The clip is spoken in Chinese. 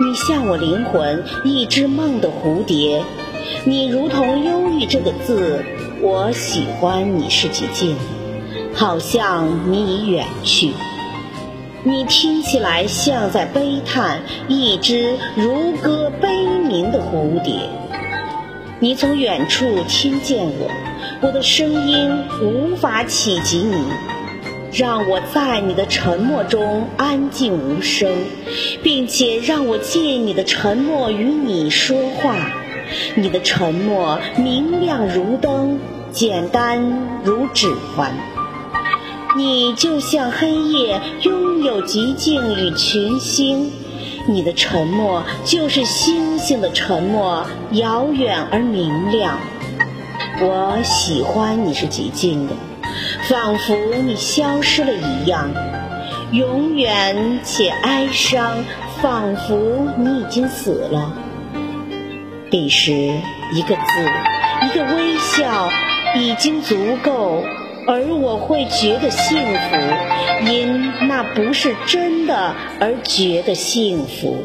你像我灵魂一只梦的蝴蝶，你如同忧郁这个字，我喜欢你是寂静，好像你已远去。你听起来像在悲叹一只如歌悲鸣的蝴蝶。你从远处听见我，我的声音无法企及你。让我在你的沉默中安静无声，并且让我借你的沉默与你说话。你的沉默明亮如灯，简单如指环。你就像黑夜，拥有寂静与群星。你的沉默就是星星的沉默，遥远而明亮。我喜欢你是寂静的。仿佛你消失了一样，永远且哀伤，仿佛你已经死了。彼时，一个字，一个微笑，已经足够，而我会觉得幸福，因那不是真的而觉得幸福。